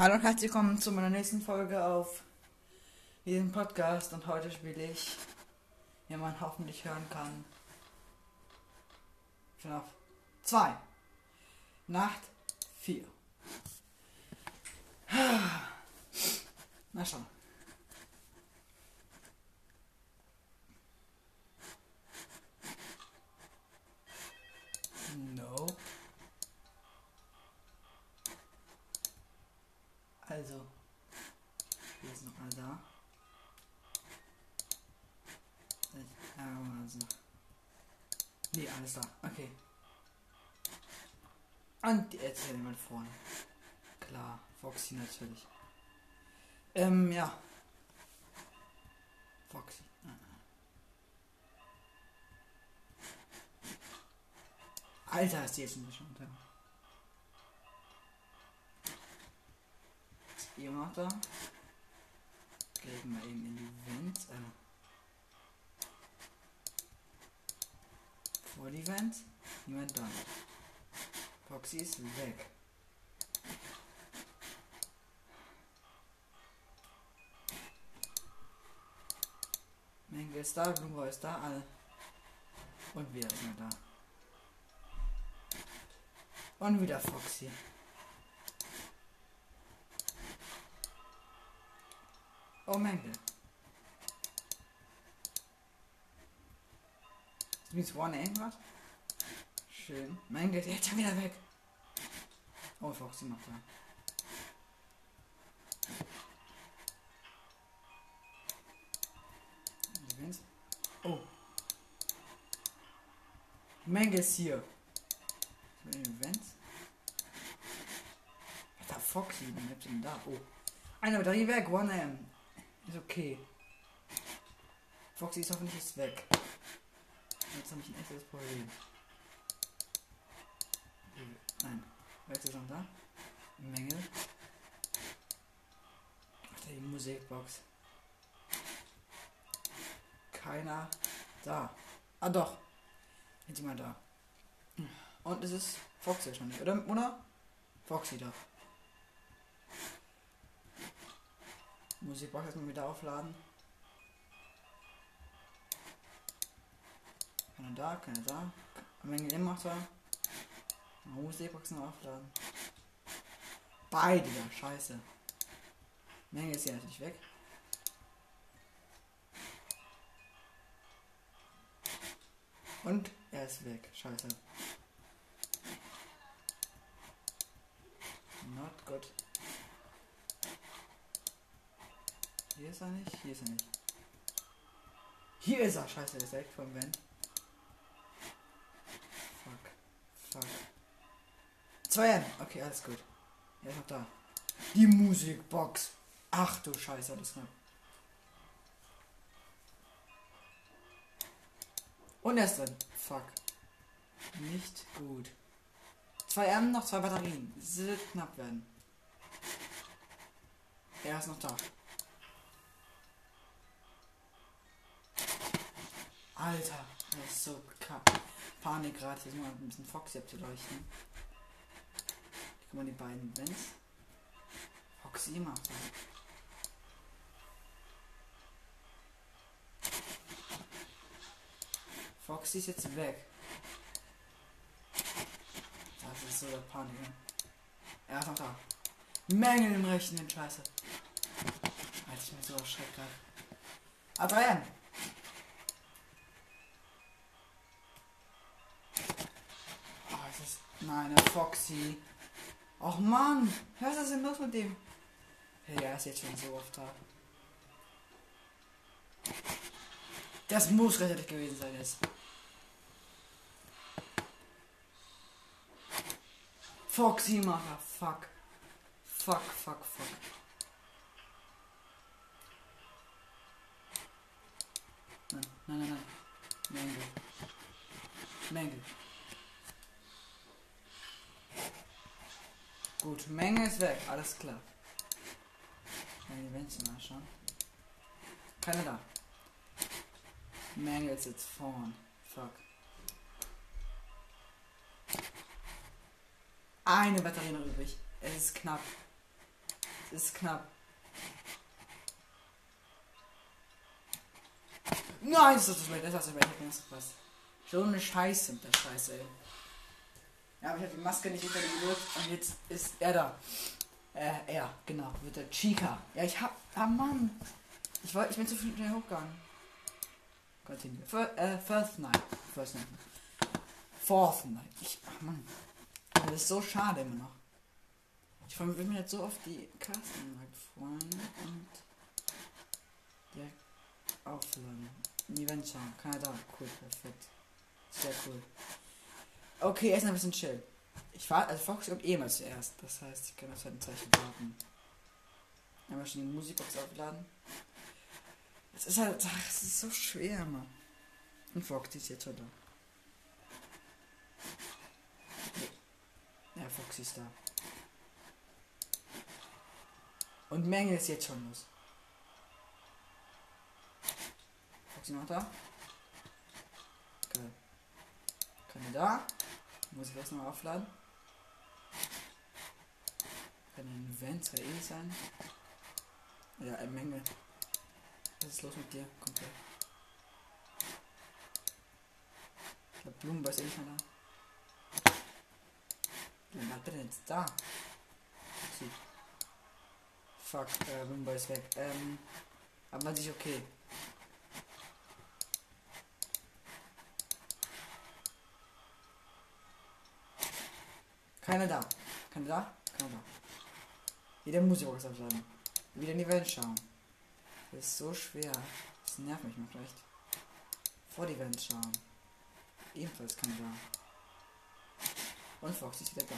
Hallo und herzlich willkommen zu meiner nächsten Folge auf diesem Podcast und heute spiele ich, wie man hoffentlich hören kann, FNAF 2 Nacht 4. Na schon. No. Also, hier ist noch einer da. Also. Nee, alles da. Okay. Und jetzt ist jemand vorne. Klar, Foxy natürlich. Ähm, ja. Foxy. Alter, ist die jetzt ein Ist da? Gehen wir eben in die Vents. Äh, vor die Vents. Niemand da. Foxy ist weg. Menge ist da, Blumenbau ist da, alle. Und wir sind da. Und wieder Foxy. Oh Menge. Das means one irgendwas? Schön. Mein Gott, jetzt schon wieder weg. Oh, Foxy macht da. Oh. Menge ist hier. Events. Da Foxy, wie ihr denn da? Oh. Eine Batterie weg, 1M. Ist okay. Foxy ist hoffentlich jetzt weg. Jetzt habe ich ein echtes Problem. Nein. Ist noch da? Menge. Ach, die Musikbox. Keiner da. Ah doch. Jetzt jemand da. Und es ist Foxy nicht, oder? Oder? Foxy da. Musikbox erstmal wieder aufladen. Keiner da, keiner da. Menge macht da. Musikboxen aufladen. Beide da, scheiße. Menge ist ja natürlich weg. Und er ist weg. Scheiße. Not good. Hier ist er nicht. Hier ist er nicht. Hier ist er. Scheiße, der ist weg vom Van. Fuck. Fuck. 2 Okay, alles gut. Er ist noch da. Die Musikbox. Ach du Scheiße, das knapp. Und er ist drin. Fuck. Nicht gut. Zwei M, noch zwei Batterien. Das wird knapp werden. Er ist noch da. Alter, das ist so kack. Panik gerade. Ist mal ein bisschen Foxy abzuleuchten. Hier kommen die beiden Vents. Foxy das. Foxy ist jetzt weg. Das ist so der Panik. Er ist noch da. Mengen im Rechnen, Scheiße. Als ich mich so erschreckt gerade. Adrian! Der Foxy. Och Mann! Was ist denn los mit dem? Hey, er ist jetzt schon so oft da. Das muss rettet gewesen sein jetzt. Foxy Macher, fuck. Fuck, fuck, fuck. Nein, nein, nein, nein. Mangle. Mangle. Gut, Menge ist weg, alles klar. Ja, die Events mal schauen. Keiner da. Menge ist jetzt vorn. Fuck. Eine Batterie noch übrig. Es ist knapp. ist knapp. Nein, das ist das Welt, das ist das Welt, ich hab das. So eine Scheiße mit der Scheiße, ey. Ja, aber ich habe die Maske nicht hinter ihm gewirkt und jetzt ist er da. Äh, er, genau, wird der Chica. Ja, ich hab. Ah, Mann. Ich, wollt, ich bin zu schnell hochgegangen. Continue. Fir, äh, first night. First night. Fourth night. Ich, ach Mann. Das ist so schade immer noch. Ich freue mich jetzt so auf die Casting Night freuen und direkt aufladen. Event schauen. Kanada. Cool, perfekt. Sehr cool. Okay, erst ein bisschen chill. Ich war, also Fox kommt eh mal zuerst. Das heißt, ich kann auf sein Zeichen warten. Einmal schon die Musikbox aufladen. Es ist halt, ach, es ist so schwer, Mann. Und Fox ist jetzt schon da. Ja, Foxy ist da. Und Menge ist jetzt schon los. Foxy noch da? Geil. Keine da. Muss ich erst mal aufladen. Kann ein Event 2 eh sein. Ja, eine Menge. Was ist los mit dir? Komplett. Ich glaube, Blumenball ist eh nicht mehr da. Wer war denn jetzt da? Sie. Fuck, äh, Blumenball ist weg. Ähm, aber man sich okay. Keiner da. Keiner da? Keiner da. Wieder Musikbox aufladen. Wieder in die Welt schauen. Das ist so schwer. Das nervt mich noch recht. Vor die Welt schauen. Ebenfalls keiner da. Und Fox ist wieder da.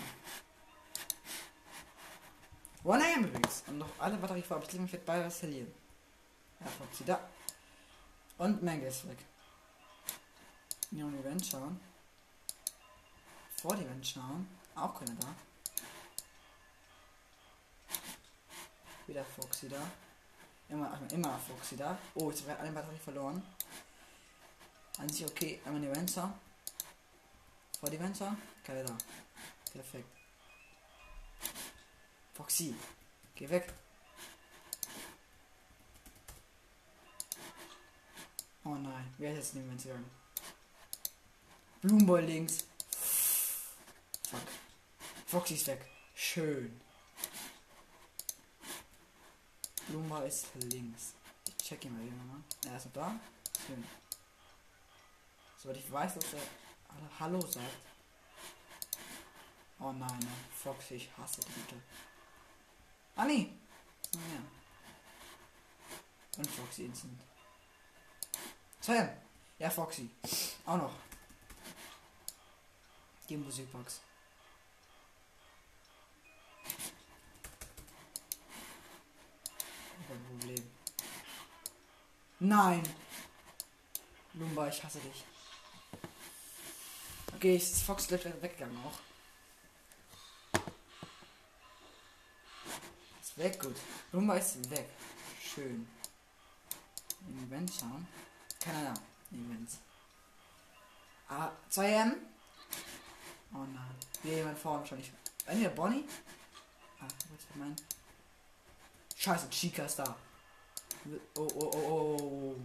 1 AM übrigens. Und noch alle Batterie vor. Ich werde bei was verlieren. Ja, Foxy da. Und Menge ist weg. Neon Event schauen. Vor die Wand schauen. Auch keiner da. Wieder Foxy da. Immer, immer Foxy da. Oh, jetzt wird eine Batterie verloren. An sich okay. Einmal die Venture. Vor die Venture. Keiner da. Perfekt. Foxy. Geh weg. Oh nein. Wer ist jetzt den Venture? Blumenball links. Foxy ist weg. Schön. Luma ist links. Ich check ihn mal wieder nochmal. Er ist da. Schön. Soweit ich weiß, dass er Hallo sagt. Oh nein, ne. Foxy, ich hasse die Güte. Nee. Naja. Und Foxy Instant. Sam. Ja, Foxy. Auch noch. Die Musikbox. Kein Problem. Nein! Lumba, ich hasse dich. Okay, ist Fox gleich weggegangen auch. Ist weg, gut. Lumba ist weg. Schön. In Event schauen. Keiner da. Events. Ah, 2M. Oh nein. Wieder jemand vorne wahrscheinlich. Entweder Bonnie. Ah, was ist mein? Scheiße, Chica ist da. Oh, oh, oh, oh.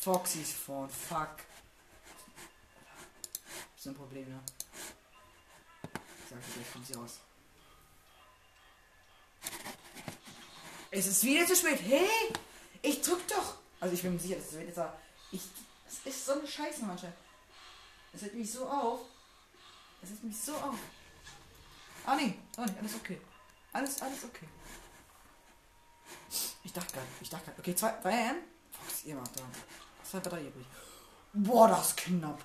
Foxy ist vorn, fuck. Das ist ein Problem, ne? Ich sag dir, gleich kommt sie raus. Es ist wieder zu spät. Hey! Ich drück doch! Also ich bin mir sicher, das wird jetzt auch. Ich. Das ist so eine Scheiße manchmal. Es hält mich so auf. Es hält mich so auf. Ah nee, oh nee, alles okay. Alles, alles okay. Ich dachte gerade, ich dachte gerade, okay, zwei, zwei AM? Fox, ihr macht da. Zwei Batterie übrig. Boah, das ist knapp.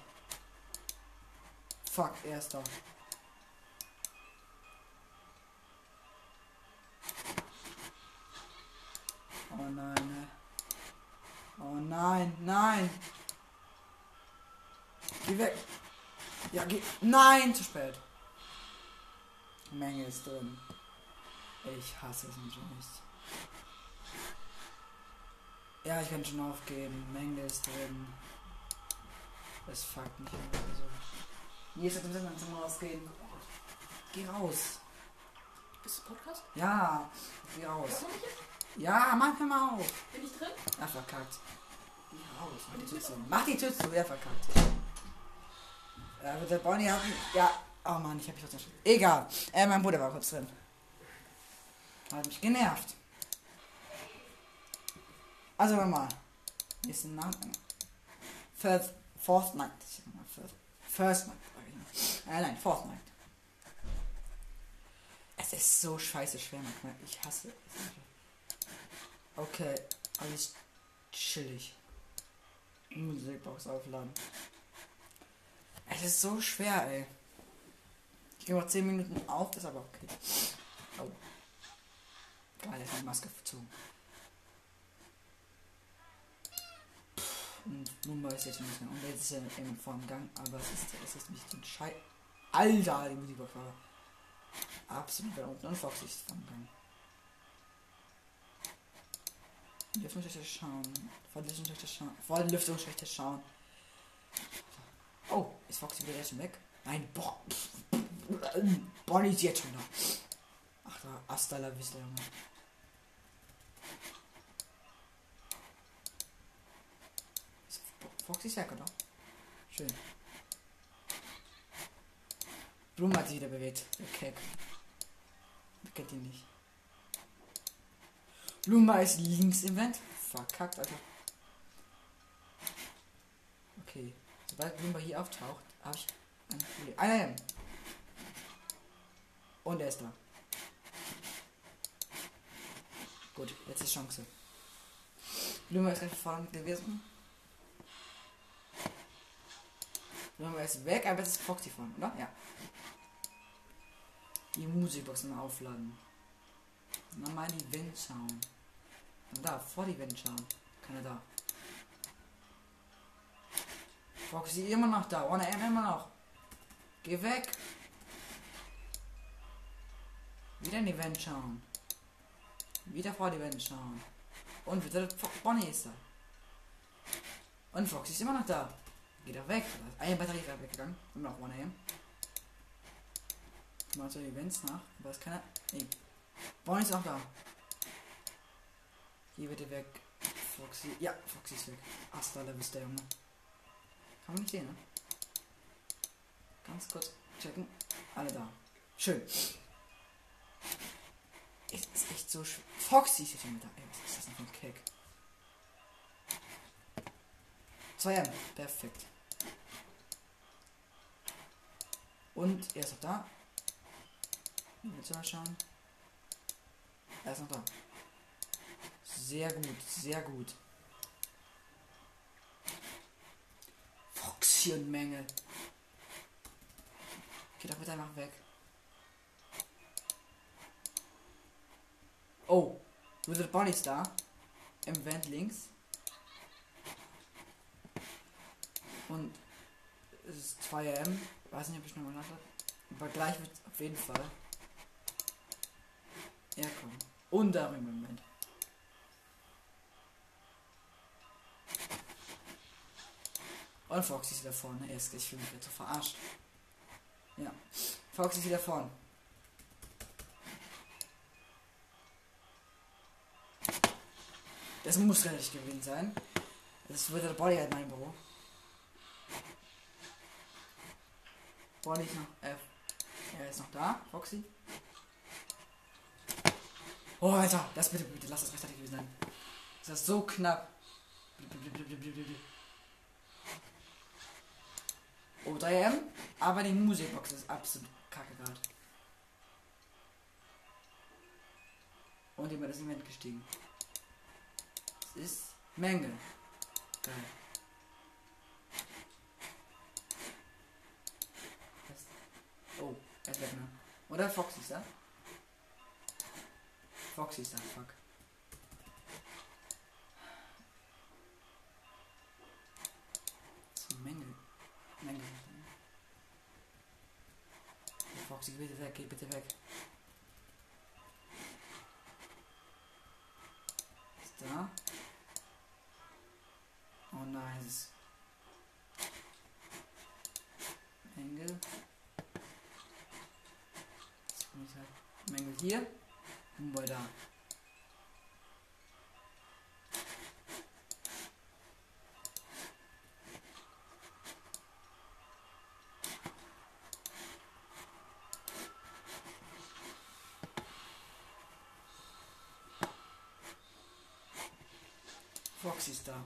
Fuck, er ist da. Oh nein, ne. Oh nein, nein. Geh weg. Ja, geh. Nein, zu spät. Menge ist drin. Ich hasse es nicht. Ja, ich kann schon aufgeben. Menge ist drin. Es fuckt mich irgendwie so. Hier ist ein bisschen zum Rausgehen. Geh raus. Bist du Podcast? Ja, geh raus. Ja, mach mal auf. Bin ich drin? Ja, verkackt. Geh raus. Mach die Tür zu. Mach die Tür zu. Ja, verkackt. Ja, der Bonnie hat. Ja. Oh Mann, ich hab mich trotzdem schon. Egal. Äh, mein Bruder war kurz drin. Hat mich genervt. Also nochmal. Nächsten Namen. First, fourth night. First, first night. Äh, nein, fourth night. Es ist so scheiße schwer manchmal. Ich hasse es. Okay, alles chillig. Musikbox aufladen. Es ist so schwer, ey. Ich noch 10 Minuten auf, ist aber okay. Oh. Geil, hat die Maske verzogen. Und nun weiß ich jetzt nicht mehr. Und jetzt ist er eben vor dem Gang, aber es ist, es ist nicht ein Scheiß. Alter, die war absolut weit unten. Und Foxy ist vor dem Gang. Lüftungsschächte schauen. Vor den Lüftungsschächte schauen. Vor den Lüftungsschächte schauen. Oh, ist Foxy wieder schon weg? Nein, boah. Bonnie jetzt schon da. Ach, da, hasta la vista, Junge. Foxy weg, oder? Schön. Blumen hat sich wieder bewegt. Der Keck. Wer kennt ihn nicht? Lumba ist links im Vent. Verkackt, Alter. Okay. Sobald Lumba hier auftaucht, habe ich ein Problem. Ah, nein. Und er ist da. Gut, jetzt ist Chance. Lumba ist recht vorne gewesen. Lumba ist weg, aber jetzt ist Foxy vorne, oder? Ja. Die Musikboxen aufladen. Nochmal die Wind schauen. Und da, vor die Wind schauen. Keiner da. Foxy immer noch da. Ohne M immer noch. Geh weg. Wieder in die Wand schauen. Wieder vor die Wand schauen. Und wieder Bonnie ist da. Und Foxy ist immer noch da. Geht er weg. Eine Batterie ist weggegangen. Und noch One AM. Mal zu Events nach. Aber ist keiner. Nee. Bonnie ist auch da. Hier bitte weg. Foxy. Ja, Foxy ist weg. Hasta la vista, Junge. Kann man nicht sehen, ne? Ganz kurz checken. Alle da. Schön. Es ist echt so schön. Foxy ist jetzt schon wieder da. Ey, was ist das denn für ein Keck? 2M. Perfekt. Und er ist noch da. Willst du mal schauen? Er ist noch da. Sehr gut, sehr gut. Foxy und Menge. Geh doch bitte einfach weg. Oh, Wizard Bonnie ist da. Im Vent links. Und es ist 2am. Weiß nicht, ob ich noch mal habe. Aber gleich wird auf jeden Fall. Ja, komm. Und da im Moment. Und Foxy ist wieder vorne. Er ist, ich fühle mich so verarscht. Ja. Foxy ist wieder vorne. Das muss relativ gewesen sein. Das wird der Body halt mein Büro. Body ist noch. Äh, er ist noch da. Foxy. Oh, Alter, das bitte, bitte, lass das rechtzeitig gewesen sein. Das ist so knapp. Oh, 3M, aber die Musikbox ist absolut kacke gerade. Und jemand ist im Event gestiegen. Ist Menge. Das- Oh, er ist weg, ne? Oder Foxy ist da? Foxy ist da, fuck. Menge. Menge. Foxy, geh bitte weg, geh bitte weg. Ist da. Oh nein, es ist. Mängel hier. Mumbai da. Foxy ist da.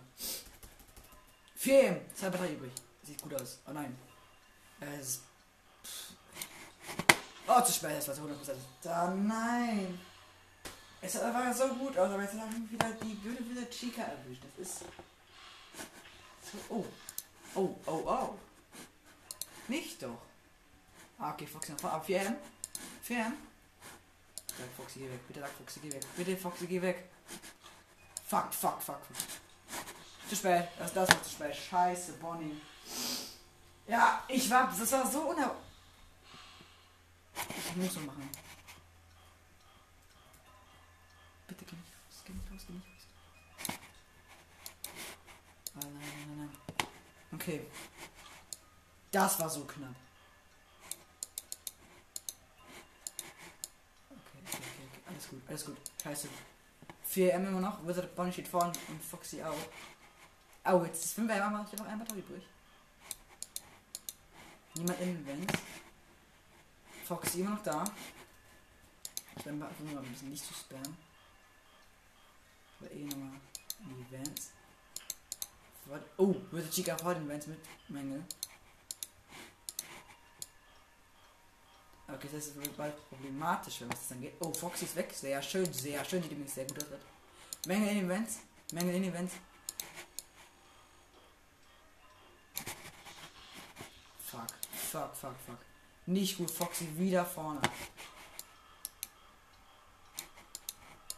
4 M. Zwei Batterie übrig. Sieht gut aus. Oh nein. Es ist. Oh, zu spät. Es war zu 100%. Da, nein. Es war so gut aus, aber jetzt haben wir wieder die blöde wieder Chica erwischt. Das ist. So, oh. Oh, oh, oh. Nicht doch. Ah, okay, Foxy noch 4 M. 4 M. Sag Foxy, geh weg. Bitte sag Foxy, geh weg. Bitte, Foxy, geh weg. Fuck, fuck, fuck, fuck. Zu spät. Das, das war zu spät. Scheiße, Bonnie. Ja, ich war. Das war so uner. Ich muss so machen. Bitte geh nicht raus, geh nicht raus, geh nicht raus. Ah, nein, nein, nein. Okay. Das war so knapp. Okay, okay, okay. Alles gut, alles gut. Scheiße. 4M immer noch. Wizard Bonnie steht vorne und Foxy auch. Oh, jetzt ist 5 M, ich habe noch ein Batterie übrig. Niemand in Vents. Foxy immer noch da. Ich werde mal ein bisschen nicht zu spammen. Aber eh nochmal in die Vents. Oh, würde Chica vor den Vents mit Mängel. Okay, das ist bald problematisch, wenn das dann geht. Oh, Foxy ist weg. Sehr schön, sehr schön. Sieht übrigens sehr gut. Mängel in den. Mängel in den. Fuck, fuck, fuck, fuck. Nicht gut, Foxy wieder vorne.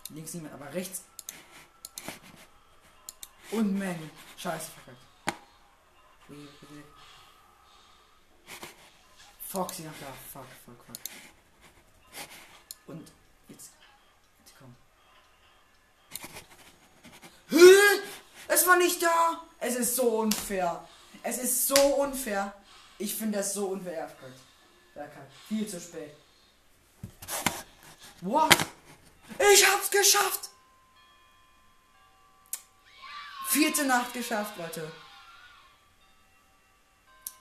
Links niemand, aber rechts. Und Mängel. Scheiße, verkackt. Foxy noch da. Fuck, fuck, fuck. Und jetzt. Jetzt komm. Es war nicht da! Es ist so unfair. Es ist so unfair. Ich finde das so unfair. Bergheim. Viel zu spät. What? Ich hab's geschafft! Vierte Nacht geschafft, Leute.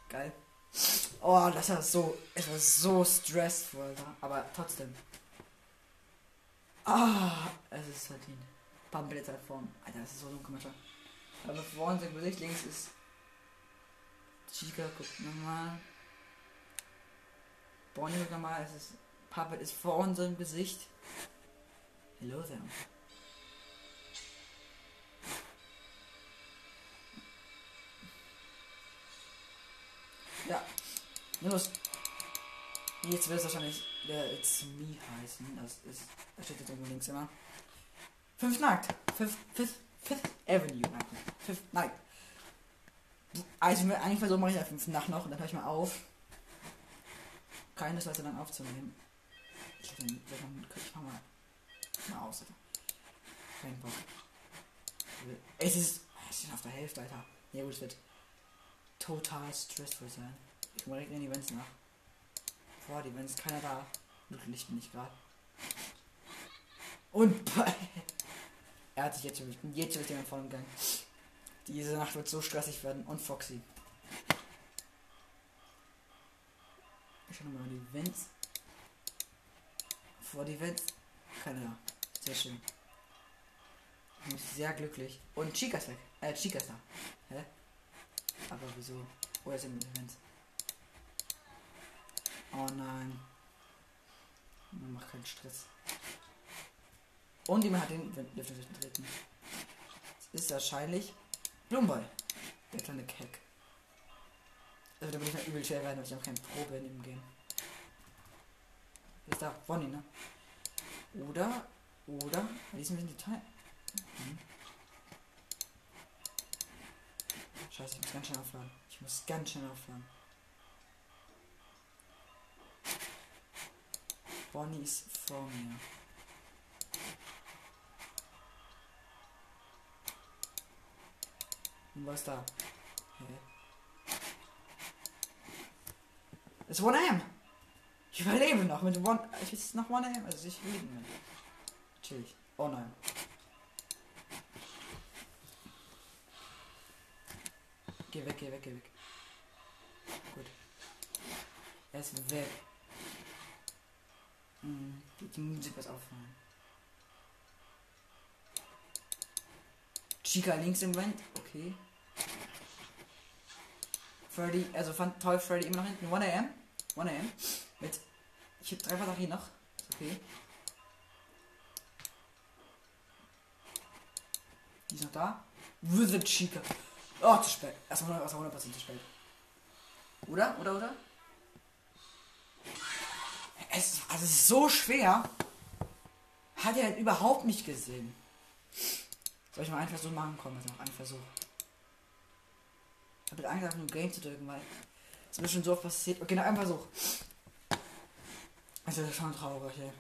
Geil. Oh, das war so. Es war so stressvoll da. Aber trotzdem. Ah, es ist verdient. Pampelzeit vorn. Alter, das ist so dunkel, Mann. Aber vorne sein Gesicht links ist. Chica, guckt nochmal. Bonnie guckt nochmal. Es ist. Puppet ist vor unserem Gesicht. Hello there. Ja. Los. Jetzt wird es wahrscheinlich der It's Me heißen. Das ist. Das steht jetzt irgendwo links immer. Fünf Nackt. Fifth, Fifth, Fifth Avenue. Fifth Night. Also eigentlich versuche mache ich ja fünf Nacht noch und dann höre ich mal auf. Keine Leute dann aufzunehmen. Ich dann, dann ich mal, mal aus, Alter. Kein Bock. Es ist. Es ist auf der Hälfte, Alter. Ja gut, es wird total stressvoll sein. Ich mache direkt in die Events nach. Vor die Events, keiner da. Glücklich bin ich gerade. Und er hat sich jetzt ich bin jetzt mit dem vollen Gang. Diese Nacht wird so stressig werden. Und Foxy. Ich schau nochmal die Events. Vor die Events. Da. Sehr schön. Ich bin sehr glücklich. Und Chica ist weg. Äh, Chica ist da. Hä? Aber wieso? Wo ist denn Events? Oh nein. Mach keinen Stress. Und jemand hat den Lift treten. Das ist wahrscheinlich Blumenboy. Der kleine Keck. Also da bin ich mal übel schwer werden, weil ich auch keine Probe in dem Game. Ist da Bonnie, ne? Oder, oder, lesen wir in Detail. Hm. Scheiße, ich muss ganz schnell aufladen. Ich muss ganz schnell aufladen. Bonnie ist vor mir. Und was da? Hä? Das ist 1am. Ich überlebe noch mit One. Ich jetzt noch One AM. Also ich lebe mit. Chillig. Oh nein. Geh weg, geh weg, geh weg. Gut. Er ist weg. Hm, die, Musik was auffallen. Chica links im Wand. Okay. Freddy, also fand toll Freddy immer noch hinten. 1 am. 1 am. Mit. Ich hab drei Batterien noch. Ist okay. Die ist noch da. The Chica. Oh, zu spät. Erstmal 100%, erstmal 100 zu spät. Oder? Oder, oder? Es, also es ist so schwer. Hat er halt überhaupt nicht gesehen. Soll ich mal einen Versuch machen? Komm, jetzt noch einen Versuch. Ich habe Angst, nur Game zu drücken, weil es ist mir schon so oft passiert. Okay, noch einen Versuch. Also, das ist schon traurig, ey.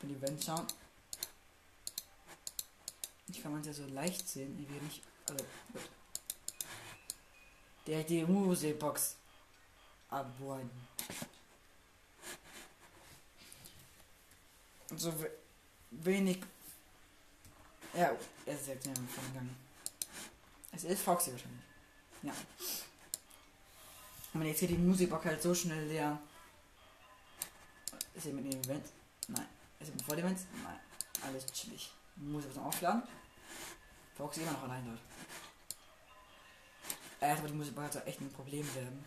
Wenn die Wand schauen. Ich kann man ja so leicht sehen, wie wir nicht. Also, gut. Der die Musebox abwollen. So we wenig. Ja, er ist jetzt ja von gegangen. Es ist Foxy wahrscheinlich. Ja. Und jetzt geht die Musikbox halt so schnell leer. Ist er mit dem Event? Nein. Ist er mit dem Event? Nein. Alles chillig. Muss ich was aufladen? Foxy immer noch allein dort. Äh, aber die Musikbox hat echt ein Problem werden.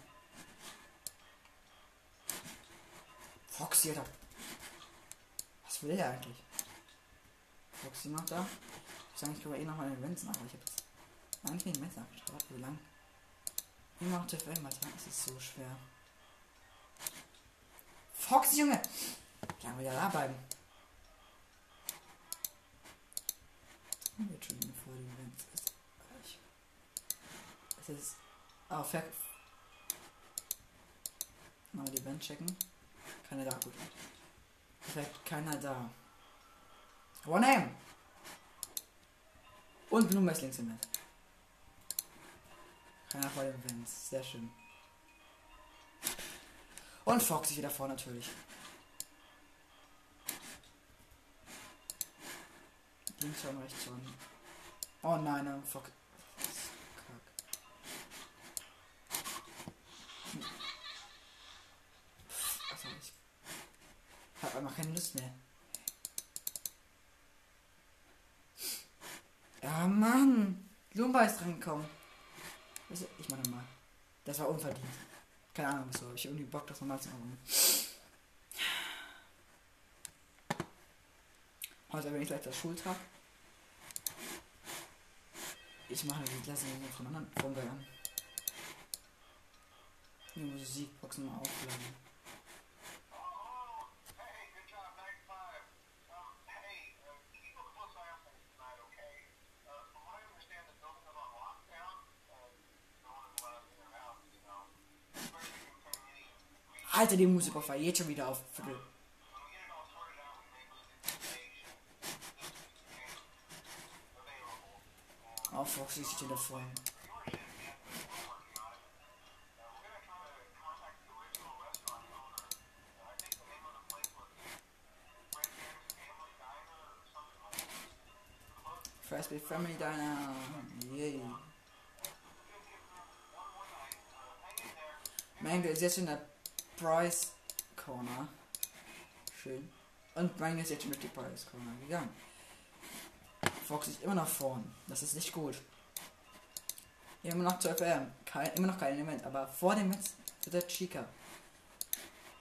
Foxy, Alter. Was will er eigentlich? Foxy noch da? Ich sage, ich kann eh noch mal den nach, aber ich habe jetzt eigentlich nicht Events nachgeschaut. Wie lang? Wie macht FM, Alter? Es ist so schwer. Foxy, Junge! Wie lange will er da bleiben? Wird schon vor den Events ist. Ich, es ist. Ah, Ver. Mal die Band checken. Keiner da, gut. Perfekt, keiner da. One Name! Und Blumen ist links im Netz. Keiner vor den Events. Sehr schön. Und Fox ist wieder vor natürlich. Links schon, rechts schon. Oh nein, nein Fox. Kack. Also ich hab einfach keine Lust mehr. Ja, Mann. Lumba ist dran gekommen. Ich meine mal. Das war unverdient. Keine Ahnung wieso. Ich irgendwie Bock, das nochmal zu machen. Heute bin ich gleich der Schultag. Ich mache die Klasse von anderen Funke an. Die Musikboxen mal aufladen. Alter, die Musik auf jetzt schon wieder auf Viertel. Oh, Foxy steht davor. First be Family Diner. Yay. Mango ist jetzt in der Price Corner. Schön. Und Mango ist jetzt mit die Price Corner gegangen. Fox ist immer noch vorn. Das ist nicht gut. Immer noch 12 AM. Kein, immer noch kein Element, aber vor dem Metz ist der Chica.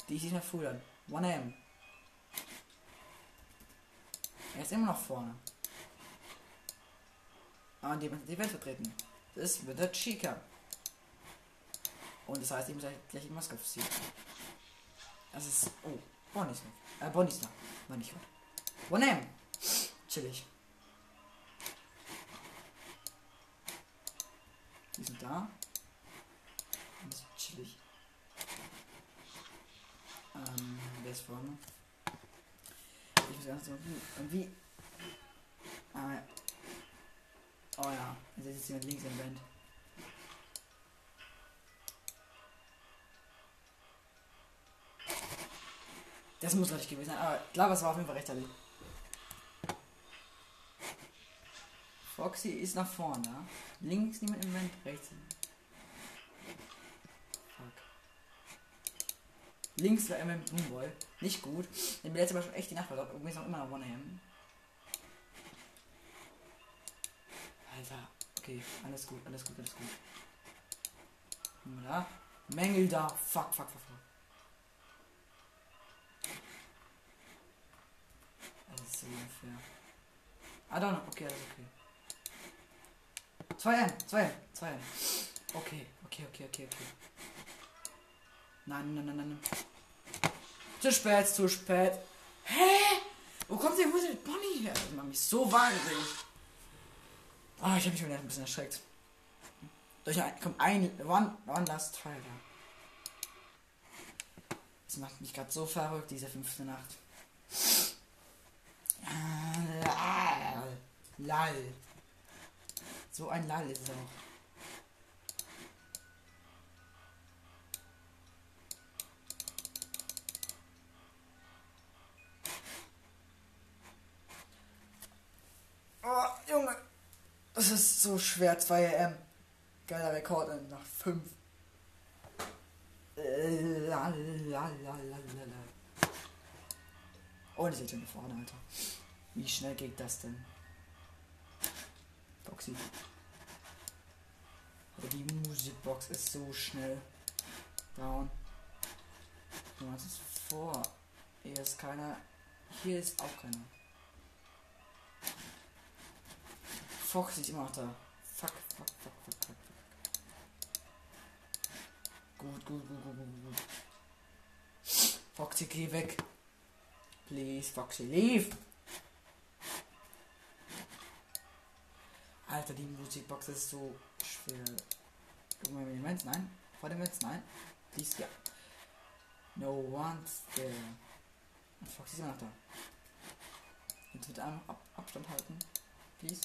Die sich nach Fudern. 1 AM. Er ist immer noch vorne. Ah, und die, die Welt vertreten. Das ist wird der Chica. Und das heißt, ich muss gleich die Maske aufziehen. Das ist. Oh, Bonnie ist noch. Äh, Bonnie ist da. War nicht gut. One AM. Chillig. Die sind da. Das ist chillig. Ähm, wer ist vorne? Ich muss ganz so. Wie. Ah, ja. Oh ja, jetzt ist jemand links im Band. Das muss richtig gewesen sein, aber ich glaube, es war auf jeden Fall recht Ali. Foxy ist nach vorne. Links niemand im Moment, rechts. Fuck. Links war immer Boomboy. Nicht gut. Denn mir letztes Mal schon echt die Nachbar dort. Irgendwie ist noch immer noch One AM. Alter. Okay, alles gut, alles gut, alles gut. Da. Mängel da. Fuck, fuck, fuck, fuck. So unfair. I don't know. Okay, alles okay. 2 M, 2 M, 2 M. Okay, okay, okay, okay, okay. Nein, nein, nein, nein. Zu spät, zu spät. Hä? Wo kommt der Wizard Bonnie her? Das macht mich so wahnsinnig. Ah, oh, ich habe mich wieder ein bisschen erschreckt. Durch ein, kommt ein, one, one last try da. Das macht mich gerade so verrückt, diese fünfte Nacht. Lall. So ein Lall ist es auch. Oh, Junge. Das ist so schwer. 2 M. Geiler Rekord nach 5. Oh, die sind schon vorne, Alter. Wie schnell geht das denn? Boxy. Die Musikbox ist so schnell. Down. Du hast es vor. Hier ist keiner. Hier ist auch keiner. Fox ist immer noch da. Fuck, fuck, fuck, fuck, fuck. Gut, gut, gut, gut, gut, gut. Foxy, geh weg. Please, Foxy, leave. Alter, die Musikbox ist so schwer. Gucken wir mal, nein. Vor dem Netz, nein. Please, ja. No one's there. Und Foxy ist immer noch da. Jetzt mit einem Ab Abstand halten. Please.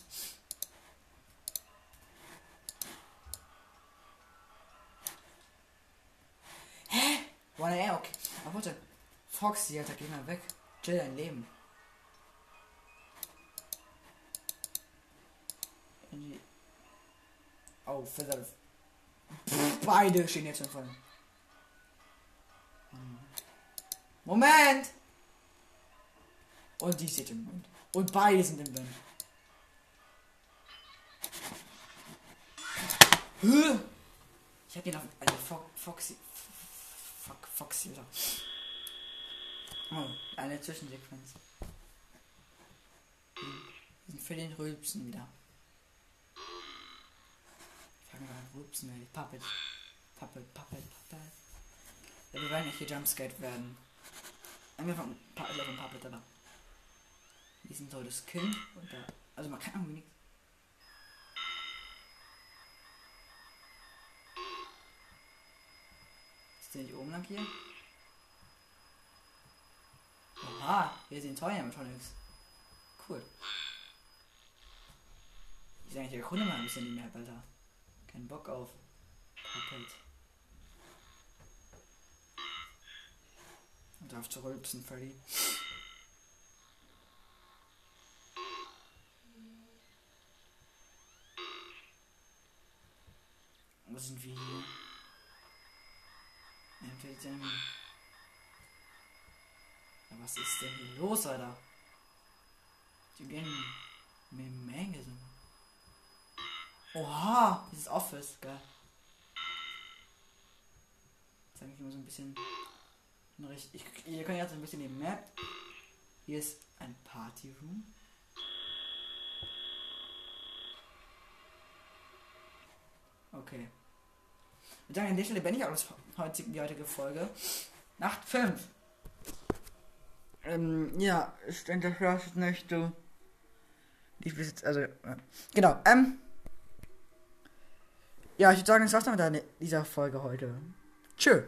Hä? One okay. Aber warte. Foxy, Alter, geh mal weg. Chill dein Leben. Oh, Feather. Beide stehen jetzt schon voll. Moment! Und die steht im Mund. Und beide sind im Wind. Ich hab den auf eine Fo Foxy. Fuck, Foxy, oder? Oh, eine Zwischensequenz. Wir sind für den Rülpsen wieder. Fangen wir an, rülpsen wir. Puppet. Puppet, Puppet, Puppet. Ja, wir werden nicht hier Jumpscare werden. Einmal von Puppet von Puppet, aber. Die sind so das Kind und da. Also man kann irgendwie nichts. Ist der nicht oben lang hier? Oha, hier sind Toy Animatronics. Cool. Ich sage, ich erkunde mal ein bisschen die Map, Alter. Kein Bock auf Puppet. Und darf zu Freddy. Wo sind wir hier? Entweder was ist denn hier los, Alter? Die gehen mit Menge. Oha, dieses Office, geil. Habe ich immer so ein bisschen. Ich, ihr könnt jetzt ein bisschen die Map. Hier ist ein Party Room. Okay. Ich sage an der Stelle bin ich auch das heutige, die heutige Folge. Nacht 5. Ähm, ja, ich nicht du. Ich besitze, also, ja. genau, ähm. Ja, ich würde sagen, das war's dann mit dieser Folge heute. Tschö.